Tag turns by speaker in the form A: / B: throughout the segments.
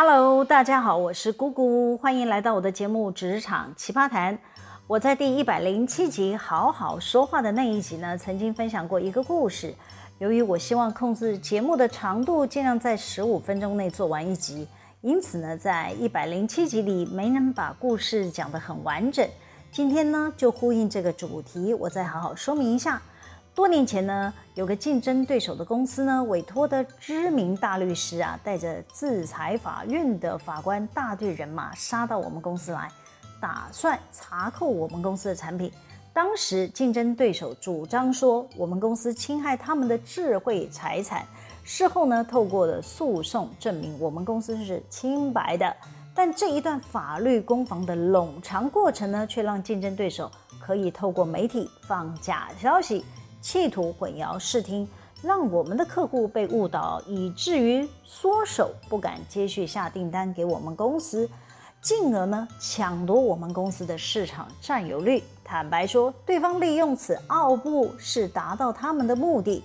A: Hello，大家好，我是姑姑，欢迎来到我的节目《职场奇葩谈》。我在第一百零七集《好好说话》的那一集呢，曾经分享过一个故事。由于我希望控制节目的长度，尽量在十五分钟内做完一集，因此呢，在一百零七集里没能把故事讲得很完整。今天呢，就呼应这个主题，我再好好说明一下。多年前呢，有个竞争对手的公司呢，委托的知名大律师啊，带着制裁法院的法官大队人马杀到我们公司来，打算查扣我们公司的产品。当时竞争对手主张说，我们公司侵害他们的智慧财产。事后呢，透过了诉讼证明我们公司是清白的。但这一段法律攻防的冗长过程呢，却让竞争对手可以透过媒体放假消息。企图混淆视听，让我们的客户被误导，以至于缩手不敢接续下订单给我们公司，进而呢抢夺我们公司的市场占有率。坦白说，对方利用此奥步是达到他们的目的。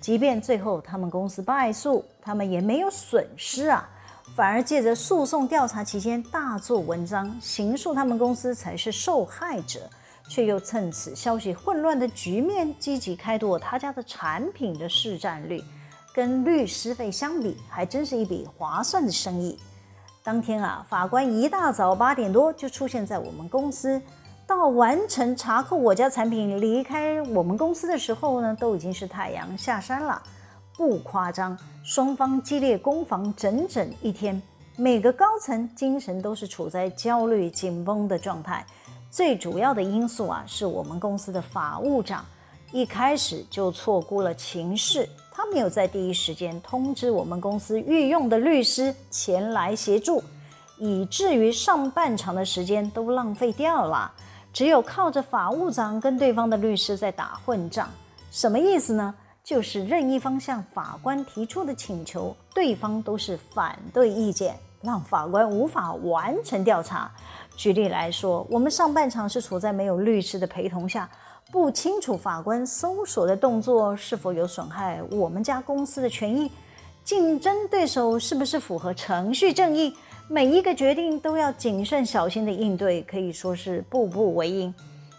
A: 即便最后他们公司败诉，他们也没有损失啊，反而借着诉讼调查期间大做文章，刑诉他们公司才是受害者。却又趁此消息混乱的局面，积极开拓他家的产品的市占率，跟律师费相比，还真是一笔划算的生意。当天啊，法官一大早八点多就出现在我们公司，到完成查扣我家产品离开我们公司的时候呢，都已经是太阳下山了。不夸张，双方激烈攻防整整一天，每个高层精神都是处在焦虑紧绷的状态。最主要的因素啊，是我们公司的法务长一开始就错估了情势，他没有在第一时间通知我们公司御用的律师前来协助，以至于上半场的时间都浪费掉了，只有靠着法务长跟对方的律师在打混战。什么意思呢？就是任一方向法官提出的请求，对方都是反对意见，让法官无法完成调查。举例来说，我们上半场是处在没有律师的陪同下，不清楚法官搜索的动作是否有损害我们家公司的权益，竞争对手是不是符合程序正义，每一个决定都要谨慎小心的应对，可以说是步步为营。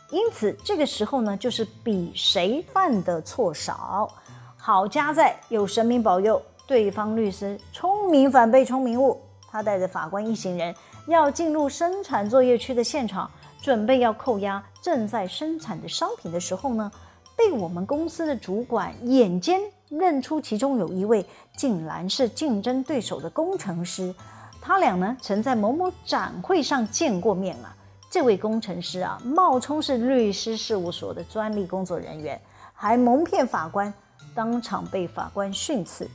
A: 因此，这个时候呢，就是比谁犯的错少。好家在有神明保佑，对方律师聪明反被聪明误，他带着法官一行人。要进入生产作业区的现场，准备要扣押正在生产的商品的时候呢，被我们公司的主管眼尖认出其中有一位竟然是竞争对手的工程师。他俩呢曾在某某展会上见过面啊。这位工程师啊，冒充是律师事务所的专利工作人员，还蒙骗法官，当场被法官训斥。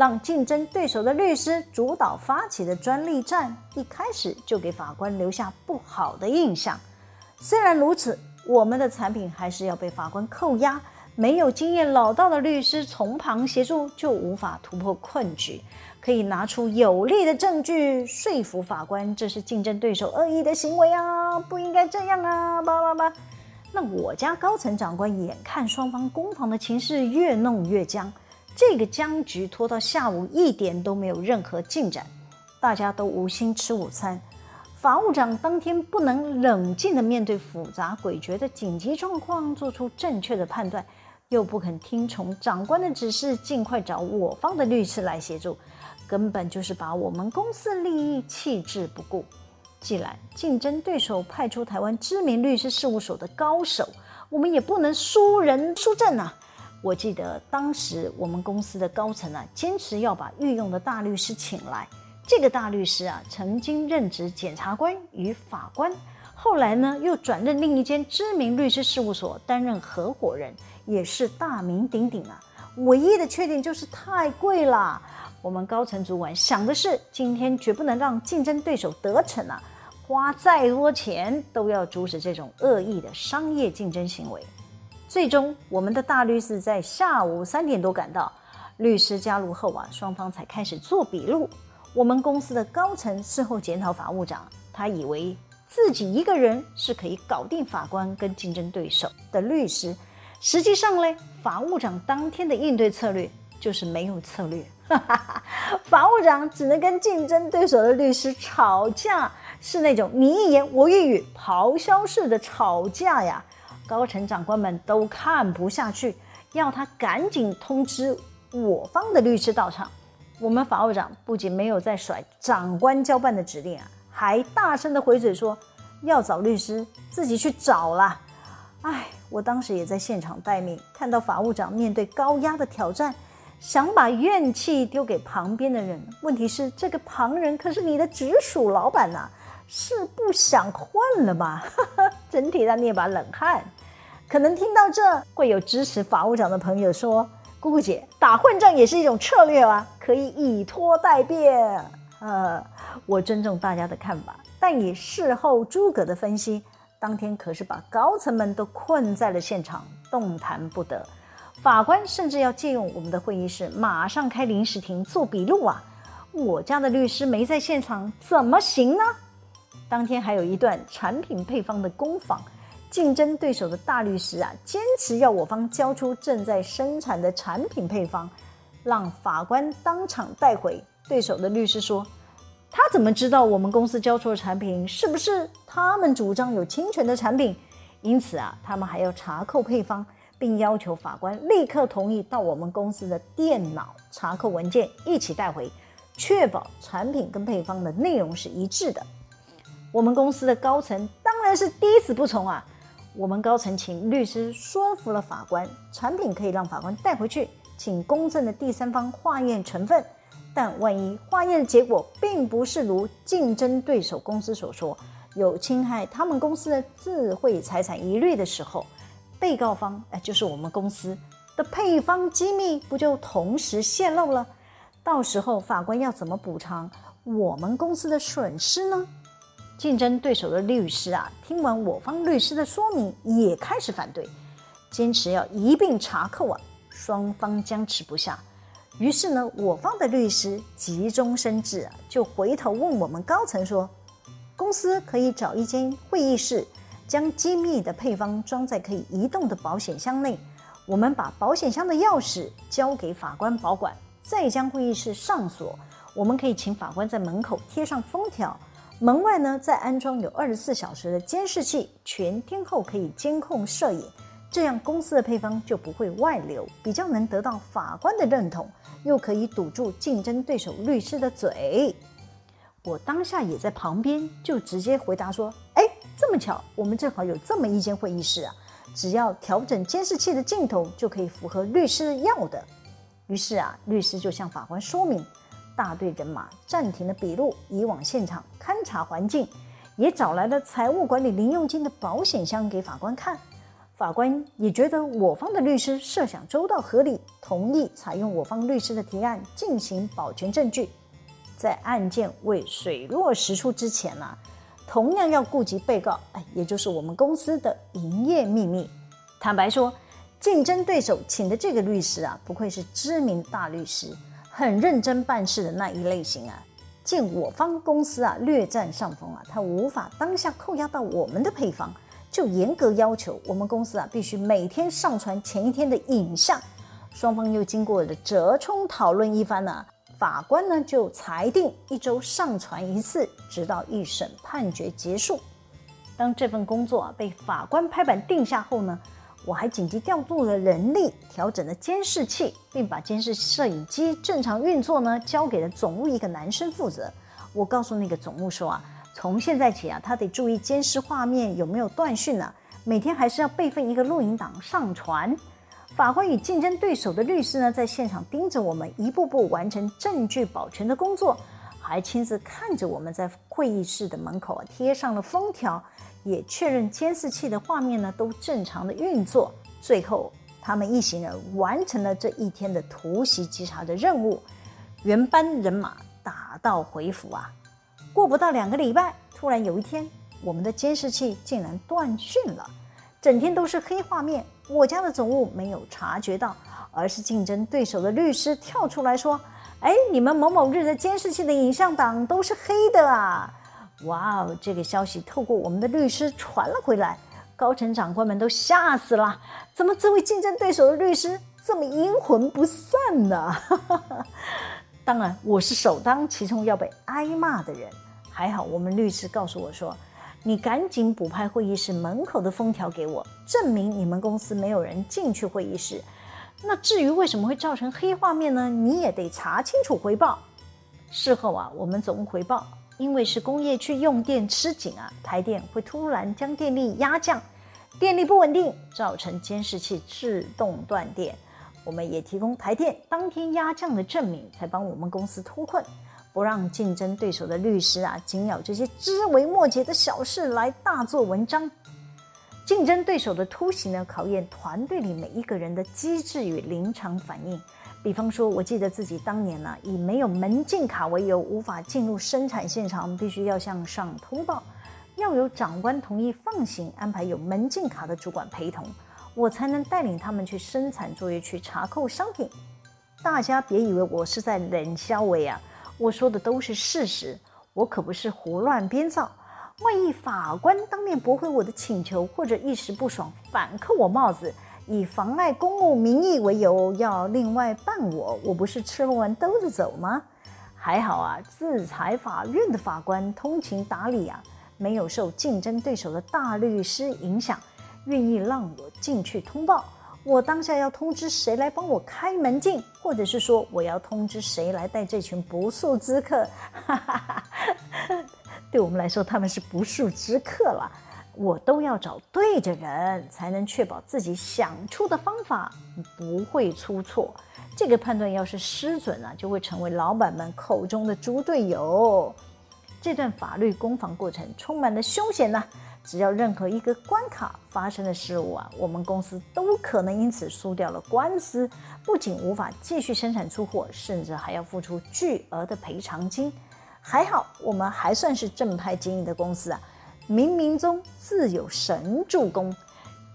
A: 让竞争对手的律师主导发起的专利战，一开始就给法官留下不好的印象。虽然如此，我们的产品还是要被法官扣押。没有经验老道的律师从旁协助，就无法突破困局。可以拿出有力的证据说服法官，这是竞争对手恶意的行为啊，不应该这样啊，叭叭叭。那我家高层长官眼看双方攻防的情势越弄越僵。这个僵局拖到下午一点都没有任何进展，大家都无心吃午餐。法务长当天不能冷静地面对复杂诡谲的紧急状况，做出正确的判断，又不肯听从长官的指示，尽快找我方的律师来协助，根本就是把我们公司利益弃之不顾。既然竞争对手派出台湾知名律师事务所的高手，我们也不能输人输阵啊！我记得当时我们公司的高层啊，坚持要把御用的大律师请来。这个大律师啊，曾经任职检察官与法官，后来呢又转任另一间知名律师事务所担任合伙人，也是大名鼎鼎啊。唯一的缺点就是太贵了。我们高层主管想的是，今天绝不能让竞争对手得逞啊，花再多钱都要阻止这种恶意的商业竞争行为。最终，我们的大律师在下午三点多赶到。律师加入后啊，双方才开始做笔录。我们公司的高层事后检讨法务长，他以为自己一个人是可以搞定法官跟竞争对手的律师。实际上嘞，法务长当天的应对策略就是没有策略。哈哈哈法务长只能跟竞争对手的律师吵架，是那种你一言我一语、咆哮式的吵架呀。高层长官们都看不下去，要他赶紧通知我方的律师到场。我们法务长不仅没有再甩长官交办的指令啊，还大声的回嘴说要找律师自己去找啦。哎，我当时也在现场待命，看到法务长面对高压的挑战，想把怨气丢给旁边的人。问题是，这个旁人可是你的直属老板呐、是不想混了吗？真替他捏把冷汗。可能听到这，会有支持法务长的朋友说：“姑姑姐，打混战也是一种策略啊，可以以拖待变。”呃，我尊重大家的看法，但以事后诸葛的分析。当天可是把高层们都困在了现场，动弹不得。法官甚至要借用我们的会议室，马上开临时庭做笔录啊！我家的律师没在现场，怎么行呢？当天还有一段产品配方的攻防，竞争对手的大律师啊，坚持要我方交出正在生产的产品配方，让法官当场带回。对手的律师说。他怎么知道我们公司交出的产品是不是他们主张有侵权的产品？因此啊，他们还要查扣配方，并要求法官立刻同意到我们公司的电脑查扣文件一起带回，确保产品跟配方的内容是一致的。我们公司的高层当然是抵死不从啊！我们高层请律师说服了法官，产品可以让法官带回去，请公正的第三方化验成分。但万一化验的结果并不是如竞争对手公司所说，有侵害他们公司的智慧财产疑虑的时候，被告方哎，就是我们公司的配方机密不就同时泄露了？到时候法官要怎么补偿我们公司的损失呢？竞争对手的律师啊，听完我方律师的说明，也开始反对，坚持要一并查扣啊，双方僵持不下。于是呢，我方的律师急中生智啊，就回头问我们高层说：“公司可以找一间会议室，将机密的配方装在可以移动的保险箱内。我们把保险箱的钥匙交给法官保管，再将会议室上锁。我们可以请法官在门口贴上封条，门外呢再安装有二十四小时的监视器，全天候可以监控摄影。这样公司的配方就不会外流，比较能得到法官的认同。”又可以堵住竞争对手律师的嘴，我当下也在旁边，就直接回答说：“哎，这么巧，我们正好有这么一间会议室啊，只要调整监视器的镜头，就可以符合律师要的。”于是啊，律师就向法官说明，大队人马暂停了笔录，移往现场勘察环境，也找来了财务管理零用金的保险箱给法官看。法官也觉得我方的律师设想周到合理，同意采用我方律师的提案进行保全证据。在案件未水落石出之前呢、啊，同样要顾及被告，哎，也就是我们公司的营业秘密。坦白说，竞争对手请的这个律师啊，不愧是知名大律师，很认真办事的那一类型啊。见我方公司啊略占上风啊，他无法当下扣押到我们的配方。就严格要求我们公司啊，必须每天上传前一天的影像。双方又经过了折冲讨论一番呢、法官呢就裁定一周上传一次，直到一审判决结束。当这份工作啊被法官拍板定下后呢，我还紧急调度了人力，调整了监视器，并把监视摄影机正常运作呢交给了总务一个男生负责。我告诉那个总务说啊。从现在起啊，他得注意监视画面有没有断讯呢？每天还是要备份一个录影档上传。法官与竞争对手的律师呢，在现场盯着我们一步步完成证据保全的工作，还亲自看着我们在会议室的门口啊贴上了封条，也确认监视器的画面呢都正常的运作。最后，他们一行人完成了这一天的突袭稽查的任务，原班人马打道回府啊。过不到两个礼拜，突然有一天，我们的监视器竟然断讯了，整天都是黑画面。我家的总务没有察觉到，而是竞争对手的律师跳出来说：“哎，你们某某日的监视器的影像档都是黑的啊！”哇哦，这个消息透过我们的律师传了回来，高层长官们都吓死了。怎么这位竞争对手的律师这么阴魂不散呢？当然，我是首当其冲要被挨骂的人。还好，我们律师告诉我说：“你赶紧补拍会议室门口的封条给我，证明你们公司没有人进去会议室。那至于为什么会造成黑画面呢？你也得查清楚回报。”事后啊，我们总回报，因为是工业区用电吃紧啊，台电会突然将电力压降，电力不稳定，造成监视器自动断电。我们也提供台电当天压降的证明，才帮我们公司脱困。不让竞争对手的律师啊，紧咬这些枝微末节的小事来大做文章。竞争对手的突袭呢，考验团队里每一个人的机智与临场反应。比方说，我记得自己当年呢、以没有门禁卡为由，无法进入生产现场，必须要向上通报，要有长官同意放行，安排有门禁卡的主管陪同，我才能带领他们去生产作业区查扣商品。大家别以为我是在冷笑话啊。我说的都是事实，我可不是胡乱编造。万一法官当面驳回我的请求，或者一时不爽反扣我帽子，以妨碍公务名义为由要另外办我，我不是吃不完兜着走吗？还好啊，自裁法院的法官通情达理啊，没有受竞争对手的大律师影响，愿意让我进去通报。我当下要通知谁来帮我开门禁，或者是说我要通知谁来带这群不速之客？哈哈哈，对我们来说，他们是不速之客了。我都要找对的人，才能确保自己想出的方法不会出错。这个判断要是失准啊，就会成为老板们口中的猪队友。这段法律攻防过程充满了凶险呢。只要任何一个关卡发生的失误啊，我们公司都可能因此输掉了官司，不仅无法继续生产出货，甚至还要付出巨额的赔偿金。还好我们还算是正派经营的公司啊，冥冥中自有神助攻，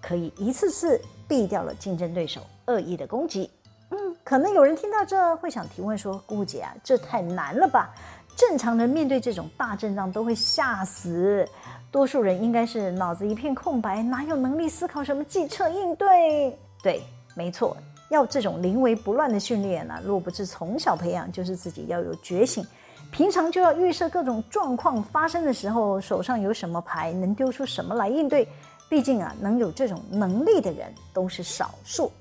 A: 可以一次次避掉了竞争对手恶意的攻击。嗯，可能有人听到这会想提问说：“姑姐啊，这太难了吧？正常人面对这种大阵仗都会吓死。”多数人应该是脑子一片空白，哪有能力思考什么计策应对？对，没错，要这种临危不乱的训练呢，若不是从小培养，就是自己要有觉醒。平常就要预设各种状况发生的时候，手上有什么牌，能丢出什么来应对。毕竟啊，能有这种能力的人都是少数。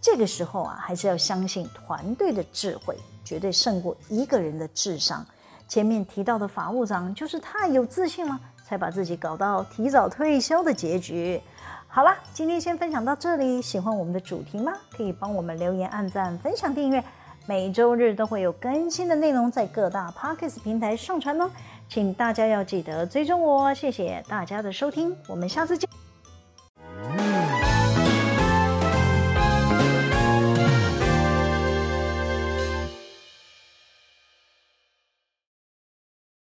A: 这个时候啊，还是要相信团队的智慧，绝对胜过一个人的智商。前面提到的法务长就是太有自信了。才把自己搞到提早退休的结局。好了，今天先分享到这里。喜欢我们的主题吗？可以帮我们留言、按赞、分享、订阅。每周日都会有更新的内容在各大 Podcast 平台上传哦，请大家要记得追踪我。谢谢大家的收听，我们下次见。